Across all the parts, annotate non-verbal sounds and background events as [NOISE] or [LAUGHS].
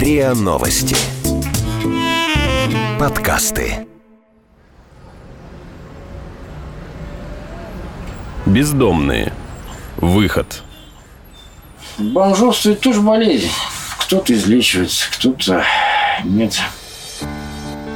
РИА Новости. Подкасты. Бездомные. Выход. Бомжовство это тоже болезнь. Кто-то излечивается, кто-то нет.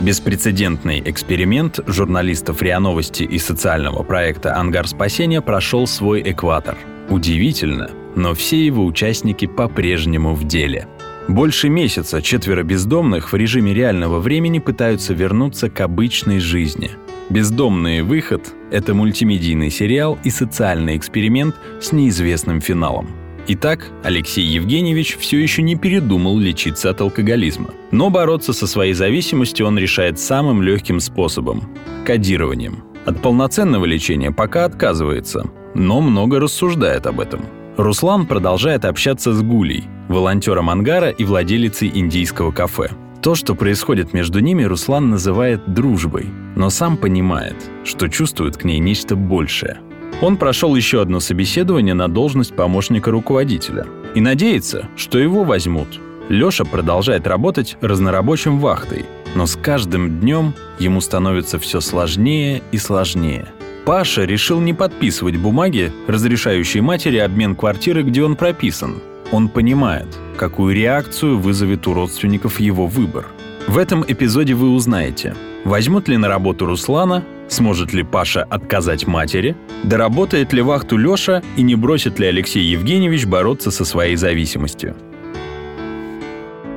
Беспрецедентный эксперимент журналистов РИА Новости и социального проекта «Ангар спасения» прошел свой экватор. Удивительно, но все его участники по-прежнему в деле. Больше месяца четверо бездомных в режиме реального времени пытаются вернуться к обычной жизни. «Бездомный выход» — это мультимедийный сериал и социальный эксперимент с неизвестным финалом — Итак, Алексей Евгеньевич все еще не передумал лечиться от алкоголизма. Но бороться со своей зависимостью он решает самым легким способом – кодированием. От полноценного лечения пока отказывается, но много рассуждает об этом. Руслан продолжает общаться с Гулей, волонтером ангара и владелицей индийского кафе. То, что происходит между ними, Руслан называет дружбой, но сам понимает, что чувствует к ней нечто большее – он прошел еще одно собеседование на должность помощника руководителя и надеется, что его возьмут. Леша продолжает работать разнорабочим вахтой, но с каждым днем ему становится все сложнее и сложнее. Паша решил не подписывать бумаги, разрешающие матери обмен квартиры, где он прописан. Он понимает, какую реакцию вызовет у родственников его выбор. В этом эпизоде вы узнаете, возьмут ли на работу Руслана, Сможет ли Паша отказать матери? Доработает ли вахту Леша и не бросит ли Алексей Евгеньевич бороться со своей зависимостью?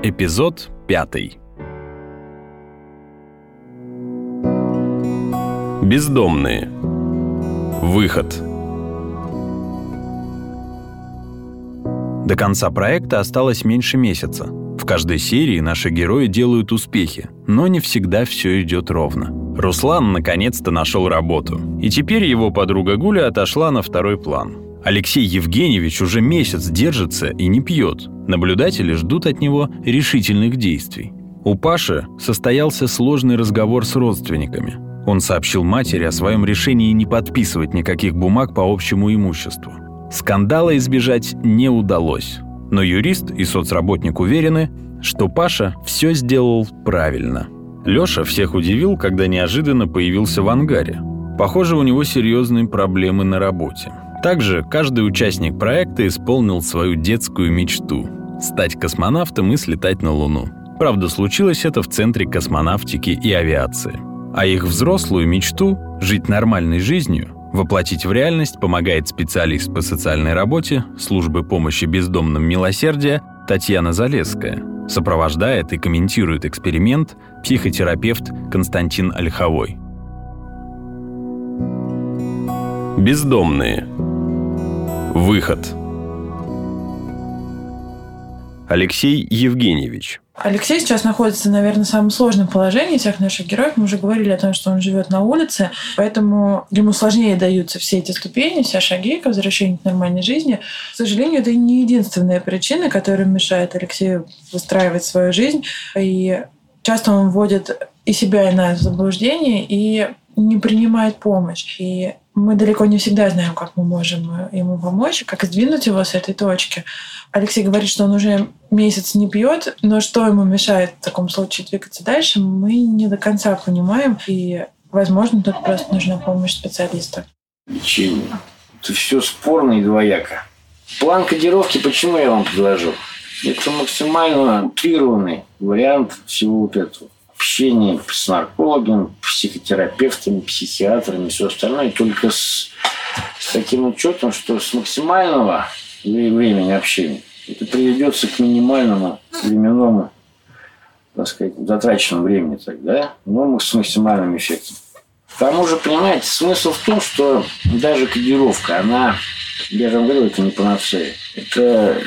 Эпизод пятый. Бездомные. Выход. До конца проекта осталось меньше месяца. В каждой серии наши герои делают успехи, но не всегда все идет ровно. Руслан наконец-то нашел работу. И теперь его подруга Гуля отошла на второй план. Алексей Евгеньевич уже месяц держится и не пьет. Наблюдатели ждут от него решительных действий. У Паши состоялся сложный разговор с родственниками. Он сообщил матери о своем решении не подписывать никаких бумаг по общему имуществу. Скандала избежать не удалось. Но юрист и соцработник уверены, что Паша все сделал правильно – Лёша всех удивил, когда неожиданно появился в ангаре. Похоже, у него серьезные проблемы на работе. Также каждый участник проекта исполнил свою детскую мечту – стать космонавтом и слетать на Луну. Правда, случилось это в Центре космонавтики и авиации. А их взрослую мечту – жить нормальной жизнью – воплотить в реальность помогает специалист по социальной работе службы помощи бездомным милосердия Татьяна Залесская – Сопровождает и комментирует эксперимент психотерапевт Константин Ольховой. Бездомные. Выход. Алексей Евгеньевич. Алексей сейчас находится, наверное, в самом сложном положении всех наших героев. Мы уже говорили о том, что он живет на улице, поэтому ему сложнее даются все эти ступени, все шаги к возвращению к нормальной жизни. К сожалению, это не единственная причина, которая мешает Алексею выстраивать свою жизнь. И часто он вводит и себя, и нас в заблуждение, и не принимает помощь. И мы далеко не всегда знаем, как мы можем ему помочь, как сдвинуть его с этой точки. Алексей говорит, что он уже месяц не пьет, но что ему мешает в таком случае двигаться дальше, мы не до конца понимаем. И, возможно, тут просто нужна помощь специалиста. Лечение. Это все спорно и двояко. План кодировки почему я вам предложил? Это максимально утрированный вариант всего вот этого общение с наркологами, психотерапевтами, психиатрами, все остальное, только с, с таким учетом, что с максимального времени общения это приведется к минимальному временному, так сказать, затраченному времени тогда, но с максимальным эффектом. К тому же, понимаете, смысл в том, что даже кодировка, она, я же говорю, это не панацея. Это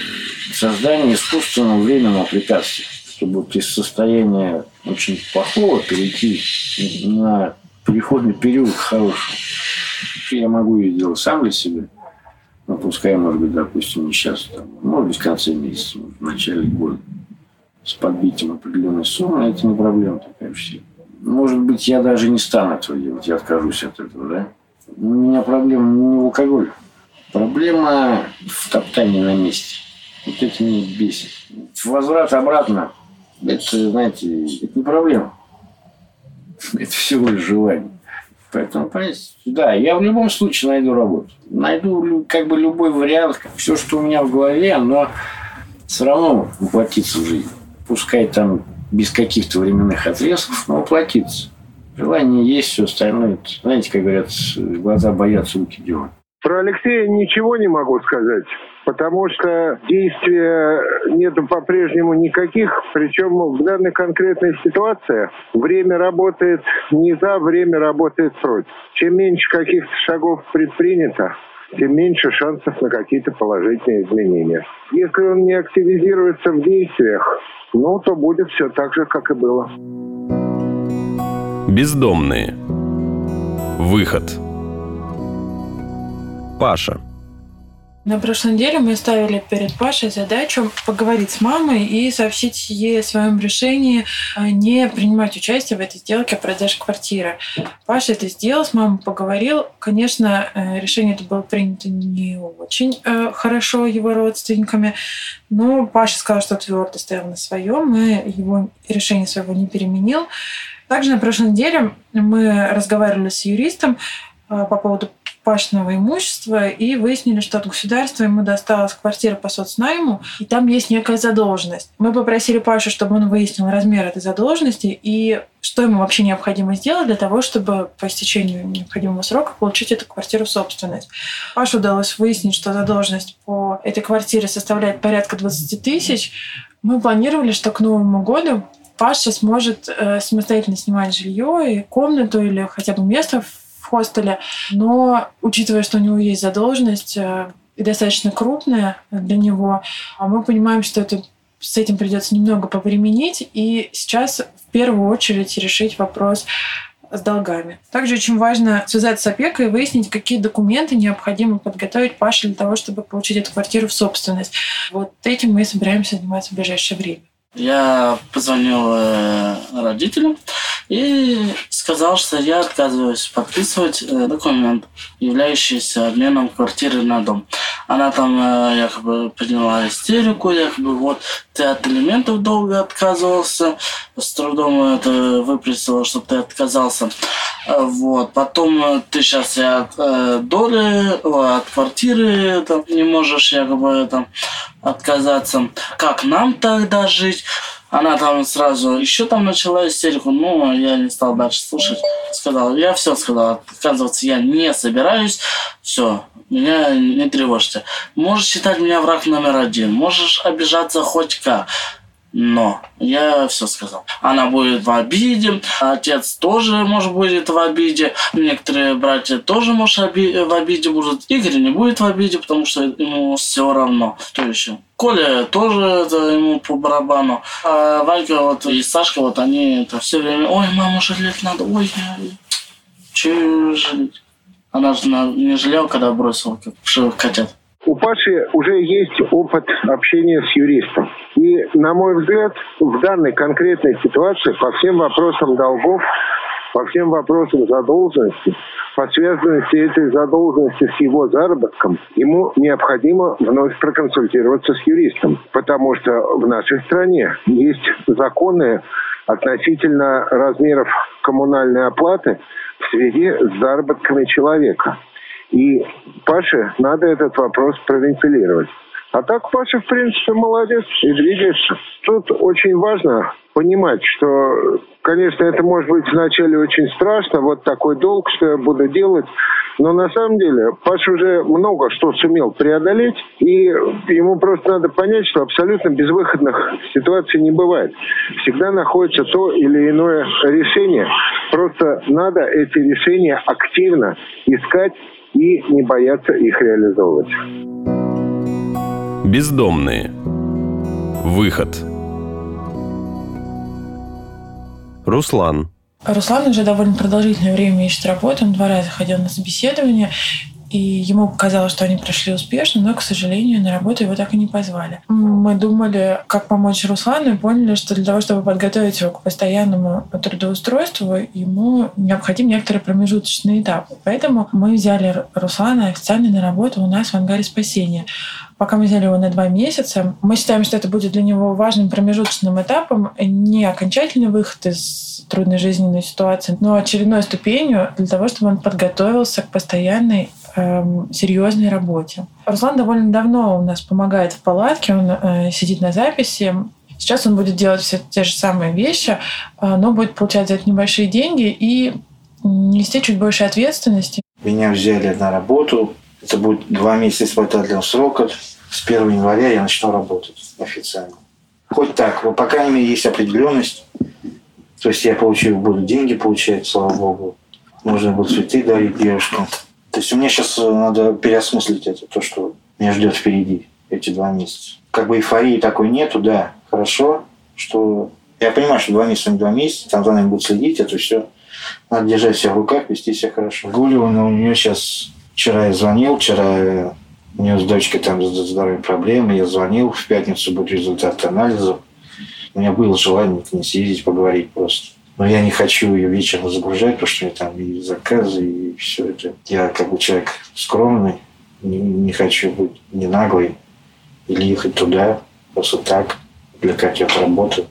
создание искусственного временного препятствия чтобы из состояния очень плохого перейти на переходный период к хорошему. Я могу ее делать сам для себя. Ну, пускай, может быть, допустим, не сейчас, там, может быть, в конце месяца, в начале года, с подбитием определенной суммы, это не проблема такая вообще. Может быть, я даже не стану этого делать, я откажусь от этого, да? У меня проблема не в алкоголе. Проблема в топтании на месте. Вот это меня бесит. Возврат обратно это, знаете, это не проблема. [LAUGHS] Это всего лишь желание. Поэтому, понимаете, да, я в любом случае найду работу. Найду как бы любой вариант, все, что у меня в голове, но все равно воплотится в жизнь. Пускай там без каких-то временных отрезков, но воплотится. Желание есть, все остальное. Знаете, как говорят, глаза боятся, руки делают. Про Алексея ничего не могу сказать, потому что действия нет по-прежнему никаких, причем в данной конкретной ситуации время работает не за, время работает против. Чем меньше каких-то шагов предпринято, тем меньше шансов на какие-то положительные изменения. Если он не активизируется в действиях, ну, то будет все так же, как и было. Бездомные. Выход. Паша. На прошлой неделе мы ставили перед Пашей задачу поговорить с мамой и сообщить ей о своем решении а, не принимать участие в этой сделке о продаже квартиры. Паша это сделал, с мамой поговорил. Конечно, э, решение это было принято не очень э, хорошо его родственниками, но Паша сказал, что твердо стоял на своем, и его решение своего не переменил. Также на прошлой неделе мы разговаривали с юристом э, по поводу пашного имущества и выяснили, что от государства ему досталась квартира по соцнайму, и там есть некая задолженность. Мы попросили Пашу, чтобы он выяснил размер этой задолженности и что ему вообще необходимо сделать для того, чтобы по истечению необходимого срока получить эту квартиру в собственность. Паше удалось выяснить, что задолженность по этой квартире составляет порядка 20 тысяч. Мы планировали, что к Новому году Паша сможет э, самостоятельно снимать жилье и комнату или хотя бы место в хостеле. Но, учитывая, что у него есть задолженность, э, и достаточно крупная для него, а мы понимаем, что это с этим придется немного повременить, и сейчас в первую очередь решить вопрос с долгами. Также очень важно связаться с опекой и выяснить, какие документы необходимо подготовить Паше для того, чтобы получить эту квартиру в собственность. Вот этим мы собираемся заниматься в ближайшее время. Я позвонил э, родителям и сказал, что я отказываюсь подписывать э, документ, являющийся обменом квартиры на дом. Она там э, якобы приняла истерику, якобы вот ты от элементов долго отказывался, с трудом это выписала, чтобы ты отказался. Вот. Потом ты сейчас и от доли, от квартиры там, не можешь якобы там отказаться. Как нам тогда жить? Она там сразу еще там начала истерику, но я не стал дальше слушать. Сказал, я все сказал, отказываться я не собираюсь. Все, меня не тревожьте. Можешь считать меня враг номер один, можешь обижаться хоть как. Но я все сказал. Она будет в обиде, отец тоже, может, будет в обиде, некоторые братья тоже, может, в обиде будут. Игорь не будет в обиде, потому что ему все равно. Кто еще? Коля тоже это ему по барабану. А Ванька вот и Сашка вот они это все время, ой, маму жалеть надо, ой, че жалеть? Она же не жалела, когда бросила как котят. У Паши уже есть опыт общения с юристом. И, на мой взгляд, в данной конкретной ситуации по всем вопросам долгов, по всем вопросам задолженности, по связанности этой задолженности с его заработком, ему необходимо вновь проконсультироваться с юристом. Потому что в нашей стране есть законы относительно размеров коммунальной оплаты в связи с заработками человека. И Паше надо этот вопрос провентилировать. А так Паша, в принципе, молодец и двигается. Тут очень важно понимать, что, конечно, это может быть вначале очень страшно, вот такой долг, что я буду делать. Но на самом деле Паша уже много что сумел преодолеть, и ему просто надо понять, что абсолютно безвыходных ситуаций не бывает. Всегда находится то или иное решение. Просто надо эти решения активно искать и не бояться их реализовывать. Бездомные. Выход. Руслан. Руслан уже довольно продолжительное время ищет работу. Он два раза ходил на собеседование. И ему показалось, что они прошли успешно, но, к сожалению, на работу его так и не позвали. Мы думали, как помочь Руслану, и поняли, что для того, чтобы подготовить его к постоянному трудоустройству, ему необходим некоторый промежуточный этап. Поэтому мы взяли Руслана официально на работу у нас в ангаре спасения. Пока мы взяли его на два месяца, мы считаем, что это будет для него важным промежуточным этапом, не окончательный выход из трудной жизненной ситуации, но очередной ступенью для того, чтобы он подготовился к постоянной эм, серьезной работе. Руслан довольно давно у нас помогает в палатке, он э, сидит на записи. Сейчас он будет делать все те же самые вещи, э, но будет получать за это небольшие деньги и нести чуть больше ответственности. Меня взяли на работу. Это будет два месяца испытательного срока. С 1 января я начну работать официально. Хоть так, но, по крайней мере, есть определенность. То есть я получу, буду деньги получать, слава богу. Можно будет цветы дарить девушкам. То есть у меня сейчас э, надо переосмыслить это, то, что меня ждет впереди эти два месяца. Как бы эйфории такой нету, да, хорошо, что я понимаю, что два месяца не два месяца, там за нами будут следить, это все. Надо держать себя в руках, вести себя хорошо. Гулева, у нее сейчас... Вчера я звонил, вчера у нее с дочкой там здоровье проблемы. Я звонил, в пятницу будут результаты анализов. У меня было желание к ней съездить, поговорить просто. Но я не хочу ее вечером загружать, потому что там и заказы, и все это. Я как бы человек скромный, не, не хочу быть не наглый или ехать туда просто так, для какой-то работы.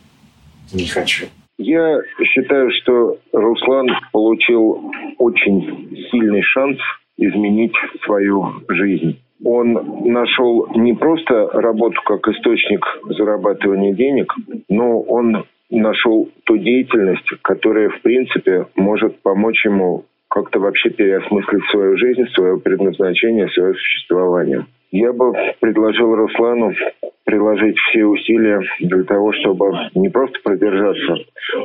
Не хочу. Я считаю, что Руслан получил очень сильный шанс изменить свою жизнь. Он нашел не просто работу как источник зарабатывания денег, но он нашел ту деятельность, которая, в принципе, может помочь ему как-то вообще переосмыслить свою жизнь, свое предназначение, свое существование. Я бы предложил Руслану приложить все усилия для того, чтобы не просто продержаться,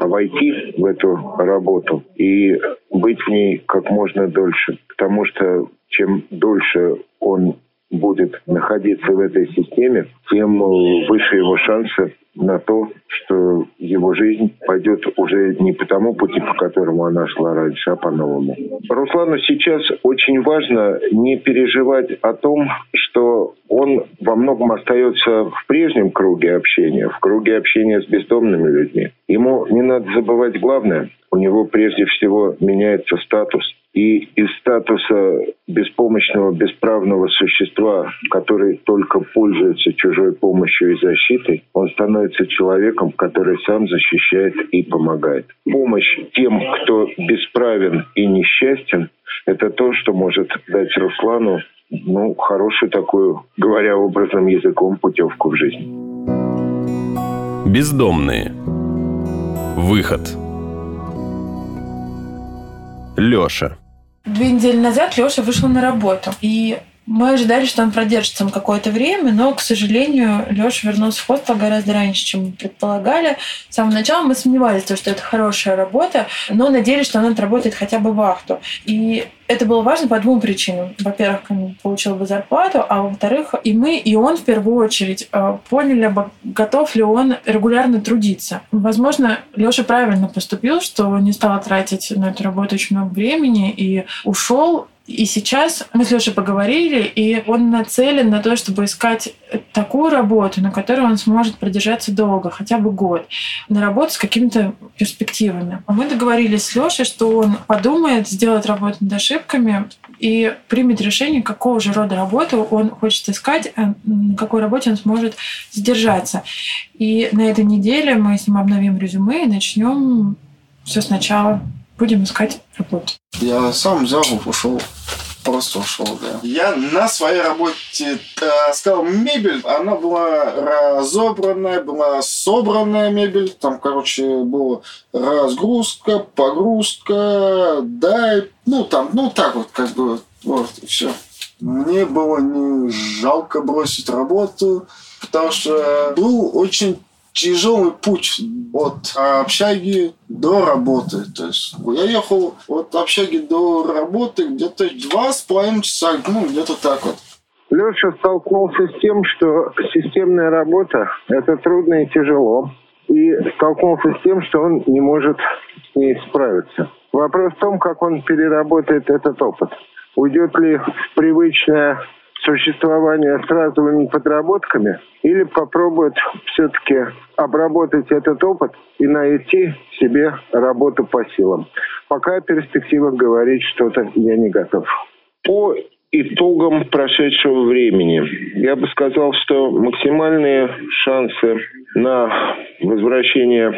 а войти в эту работу и быть в ней как можно дольше. Потому что чем дольше он будет находиться в этой системе, тем выше его шансы на то, что его жизнь пойдет уже не по тому пути, по которому она шла раньше, а по-новому. Руслану сейчас очень важно не переживать о том, что он во многом остается в прежнем круге общения, в круге общения с бездомными людьми. Ему не надо забывать главное. У него прежде всего меняется статус – и из статуса беспомощного, бесправного существа, который только пользуется чужой помощью и защитой, он становится человеком, который сам защищает и помогает. Помощь тем, кто бесправен и несчастен, это то, что может дать Руслану ну, хорошую такую, говоря образным языком, путевку в жизнь. Бездомные. Выход. Лёша. Две недели назад Леша вышел на работу. И мы ожидали, что он продержится там какое-то время, но, к сожалению, Леша вернулся в хостел гораздо раньше, чем мы предполагали. С самого начала мы сомневались, что это хорошая работа, но надеялись, что он отработает хотя бы вахту. И это было важно по двум причинам. Во-первых, он получил бы зарплату, а во-вторых, и мы, и он в первую очередь э, поняли бы, готов ли он регулярно трудиться. Возможно, Леша правильно поступил, что не стал тратить на эту работу очень много времени и ушел и сейчас мы с Лешей поговорили, и он нацелен на то, чтобы искать такую работу, на которой он сможет продержаться долго, хотя бы год, на работу с какими-то перспективами. А мы договорились с Лешей, что он подумает, сделает работу над ошибками и примет решение, какого же рода работу он хочет искать, а на какой работе он сможет задержаться. И на этой неделе мы с ним обновим резюме и начнем все сначала будем искать работу. Я сам взял, ушел. Просто ушел, да. Я на своей работе таскал мебель. Она была разобранная, была собранная мебель. Там, короче, была разгрузка, погрузка, да, ну там, ну так вот, как бы, вот, и все. Мне было не жалко бросить работу, потому что был очень тяжелый путь от общаги до работы. То есть я ехал от общаги до работы где-то два с половиной часа, ну, где-то так вот. Леша столкнулся с тем, что системная работа – это трудно и тяжело. И столкнулся с тем, что он не может с ней справиться. Вопрос в том, как он переработает этот опыт. Уйдет ли в привычное существование с разовыми подработками или попробует все-таки обработать этот опыт и найти себе работу по силам. Пока о перспективах говорить что-то я не готов. По итогом прошедшего времени. Я бы сказал, что максимальные шансы на возвращение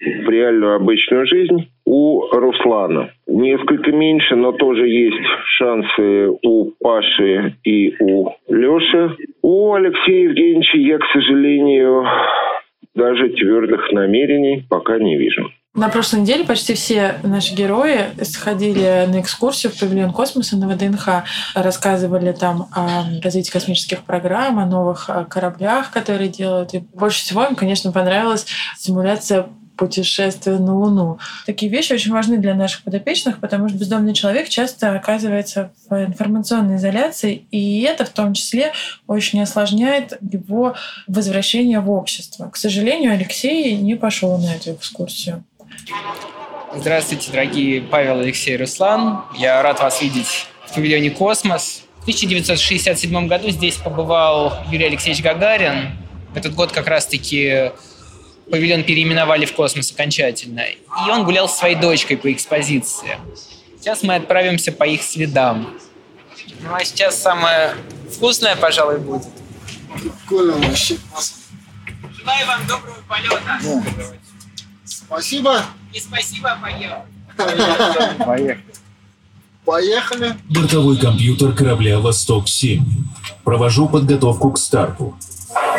в реальную обычную жизнь у Руслана. Несколько меньше, но тоже есть шансы у Паши и у Леши. У Алексея Евгеньевича я, к сожалению, даже твердых намерений пока не вижу. На прошлой неделе почти все наши герои сходили на экскурсию в павильон космоса на ВДНХ, рассказывали там о развитии космических программ, о новых кораблях, которые делают. И больше всего им, конечно, понравилась симуляция путешествие на Луну. Такие вещи очень важны для наших подопечных, потому что бездомный человек часто оказывается в информационной изоляции, и это в том числе очень осложняет его возвращение в общество. К сожалению, Алексей не пошел на эту экскурсию. Здравствуйте, дорогие Павел, Алексей, Руслан. Я рад вас видеть в павильоне «Космос». В 1967 году здесь побывал Юрий Алексеевич Гагарин. Этот год как раз-таки павильон переименовали в космос окончательно. И он гулял со своей дочкой по экспозиции. Сейчас мы отправимся по их следам. Ну а сейчас самое вкусное, пожалуй, будет. Прикольно вообще. Желаю вам доброго полета. Да. Спасибо. И спасибо, поехали. Поехали. [LAUGHS] Поехали. Бортовой компьютер корабля «Восток-7». Провожу подготовку к старту.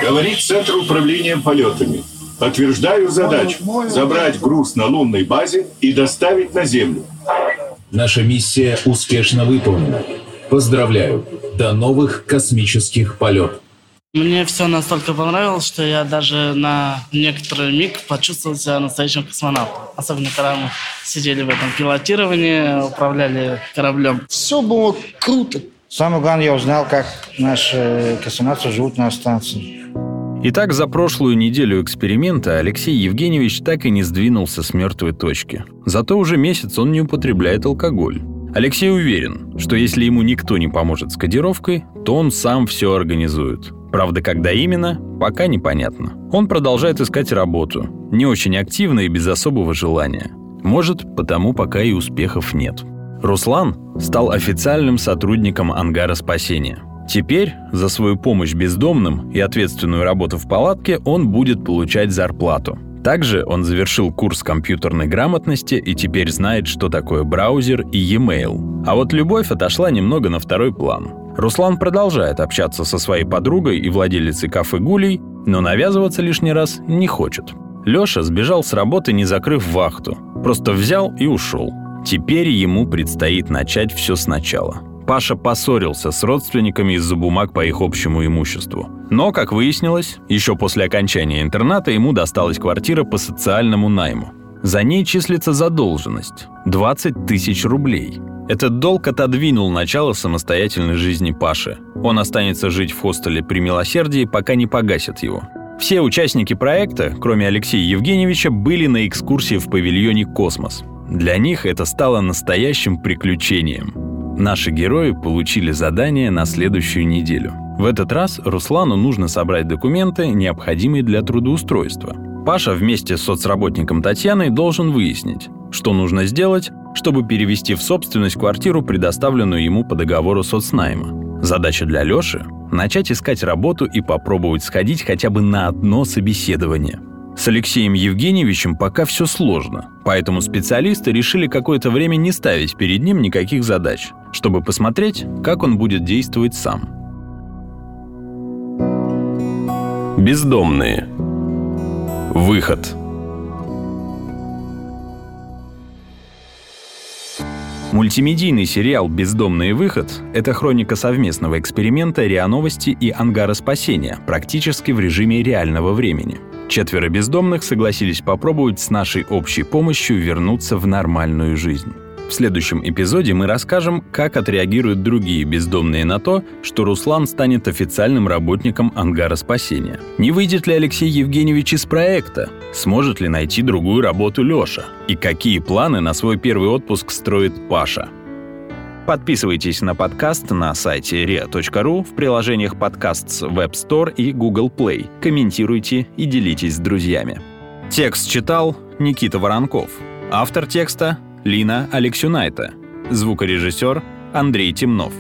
Говорит Центр управления полетами. Подтверждаю задачу – забрать груз на лунной базе и доставить на Землю. Наша миссия успешно выполнена. Поздравляю! До новых космических полетов! Мне все настолько понравилось, что я даже на некоторый миг почувствовал себя настоящим космонавтом. Особенно, когда мы сидели в этом пилотировании, управляли кораблем. Все было круто. Самое главное, я узнал, как наши космонавты живут на станции. Итак, за прошлую неделю эксперимента Алексей Евгеньевич так и не сдвинулся с мертвой точки. Зато уже месяц он не употребляет алкоголь. Алексей уверен, что если ему никто не поможет с кодировкой, то он сам все организует. Правда, когда именно, пока непонятно. Он продолжает искать работу, не очень активно и без особого желания. Может, потому пока и успехов нет. Руслан стал официальным сотрудником ангара спасения – Теперь за свою помощь бездомным и ответственную работу в палатке он будет получать зарплату. Также он завершил курс компьютерной грамотности и теперь знает, что такое браузер и e-mail. А вот любовь отошла немного на второй план. Руслан продолжает общаться со своей подругой и владелицей кафе «Гулей», но навязываться лишний раз не хочет. Лёша сбежал с работы, не закрыв вахту. Просто взял и ушел. Теперь ему предстоит начать все сначала. Паша поссорился с родственниками из-за бумаг по их общему имуществу. Но, как выяснилось, еще после окончания интерната ему досталась квартира по социальному найму. За ней числится задолженность – 20 тысяч рублей. Этот долг отодвинул начало самостоятельной жизни Паши. Он останется жить в хостеле при милосердии, пока не погасят его. Все участники проекта, кроме Алексея Евгеньевича, были на экскурсии в павильоне «Космос». Для них это стало настоящим приключением. Наши герои получили задание на следующую неделю. В этот раз Руслану нужно собрать документы, необходимые для трудоустройства. Паша вместе с соцработником Татьяной должен выяснить, что нужно сделать, чтобы перевести в собственность квартиру, предоставленную ему по договору соцнайма. Задача для Лёши – начать искать работу и попробовать сходить хотя бы на одно собеседование – с Алексеем Евгеньевичем пока все сложно, поэтому специалисты решили какое-то время не ставить перед ним никаких задач, чтобы посмотреть, как он будет действовать сам. Бездомные. Выход. Мультимедийный сериал «Бездомный выход» — это хроника совместного эксперимента РИА Новости и Ангара Спасения практически в режиме реального времени — Четверо бездомных согласились попробовать с нашей общей помощью вернуться в нормальную жизнь. В следующем эпизоде мы расскажем, как отреагируют другие бездомные на то, что Руслан станет официальным работником ангара спасения. Не выйдет ли Алексей Евгеньевич из проекта? Сможет ли найти другую работу Леша? И какие планы на свой первый отпуск строит Паша? Подписывайтесь на подкаст на сайте ria.ru в приложениях подкаст с Web Store и Google Play. Комментируйте и делитесь с друзьями. Текст читал Никита Воронков. Автор текста – Лина Алексюнайта. Звукорежиссер – Андрей Темнов.